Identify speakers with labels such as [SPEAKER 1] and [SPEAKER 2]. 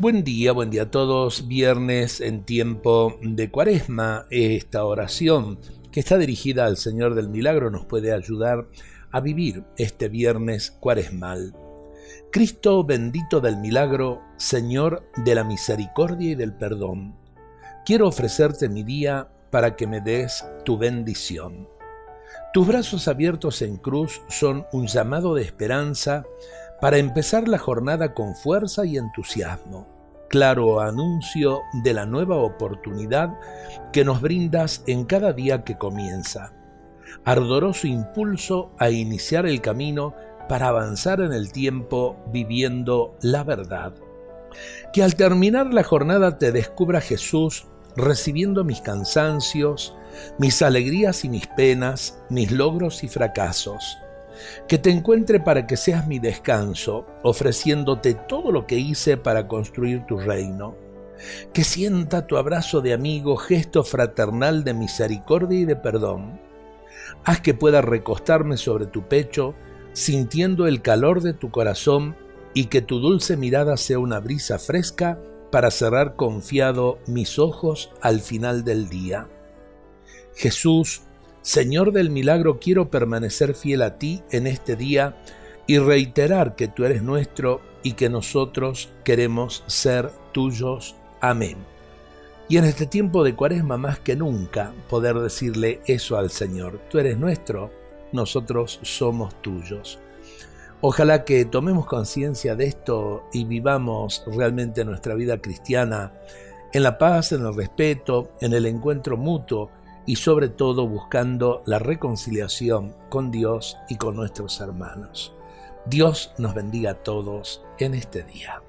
[SPEAKER 1] Buen día, buen día a todos. Viernes en tiempo de cuaresma. Esta oración que está dirigida al Señor del Milagro nos puede ayudar a vivir este viernes cuaresmal. Cristo bendito del milagro, Señor de la misericordia y del perdón, quiero ofrecerte mi día para que me des tu bendición. Tus brazos abiertos en cruz son un llamado de esperanza para empezar la jornada con fuerza y entusiasmo. Claro anuncio de la nueva oportunidad que nos brindas en cada día que comienza. Ardoroso impulso a iniciar el camino para avanzar en el tiempo viviendo la verdad. Que al terminar la jornada te descubra Jesús recibiendo mis cansancios, mis alegrías y mis penas, mis logros y fracasos que te encuentre para que seas mi descanso, ofreciéndote todo lo que hice para construir tu reino. Que sienta tu abrazo de amigo, gesto fraternal de misericordia y de perdón. Haz que pueda recostarme sobre tu pecho, sintiendo el calor de tu corazón y que tu dulce mirada sea una brisa fresca para cerrar confiado mis ojos al final del día. Jesús, Señor del milagro, quiero permanecer fiel a ti en este día y reiterar que tú eres nuestro y que nosotros queremos ser tuyos. Amén. Y en este tiempo de cuaresma más que nunca poder decirle eso al Señor. Tú eres nuestro, nosotros somos tuyos. Ojalá que tomemos conciencia de esto y vivamos realmente nuestra vida cristiana en la paz, en el respeto, en el encuentro mutuo y sobre todo buscando la reconciliación con Dios y con nuestros hermanos. Dios nos bendiga a todos en este día.